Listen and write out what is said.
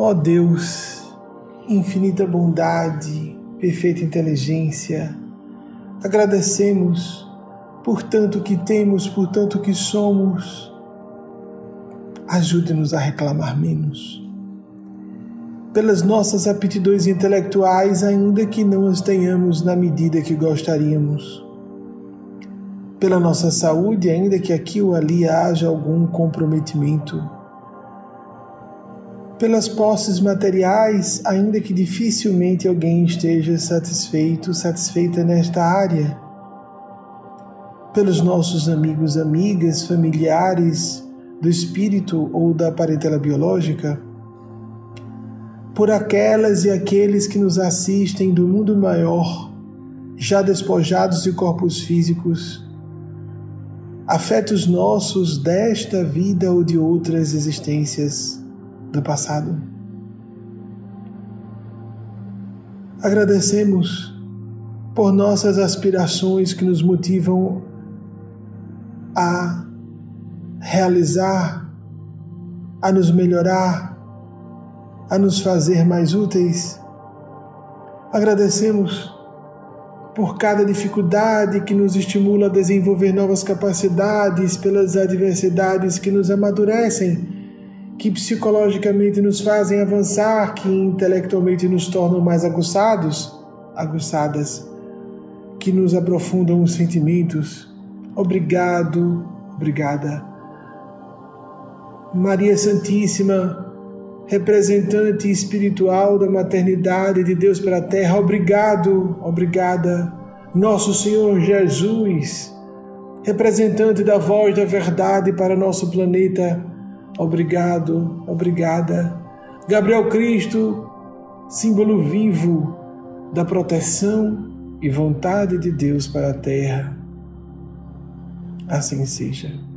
Ó Deus, infinita bondade, perfeita inteligência, agradecemos por tanto que temos, por tanto que somos. Ajude-nos a reclamar menos. Pelas nossas aptidões intelectuais, ainda que não as tenhamos na medida que gostaríamos. Pela nossa saúde, ainda que aqui ou ali haja algum comprometimento pelas posses materiais, ainda que dificilmente alguém esteja satisfeito, satisfeita nesta área, pelos nossos amigos, amigas, familiares do espírito ou da parentela biológica, por aquelas e aqueles que nos assistem do mundo maior, já despojados de corpos físicos, afetos nossos desta vida ou de outras existências do passado. Agradecemos por nossas aspirações que nos motivam a realizar, a nos melhorar, a nos fazer mais úteis. Agradecemos por cada dificuldade que nos estimula a desenvolver novas capacidades, pelas adversidades que nos amadurecem que psicologicamente nos fazem avançar, que intelectualmente nos tornam mais aguçados, aguçadas, que nos aprofundam os sentimentos. Obrigado, obrigada. Maria Santíssima, representante espiritual da maternidade de Deus para a terra, obrigado, obrigada. Nosso Senhor Jesus, representante da voz da verdade para nosso planeta, Obrigado, obrigada. Gabriel Cristo, símbolo vivo da proteção e vontade de Deus para a terra. Assim seja.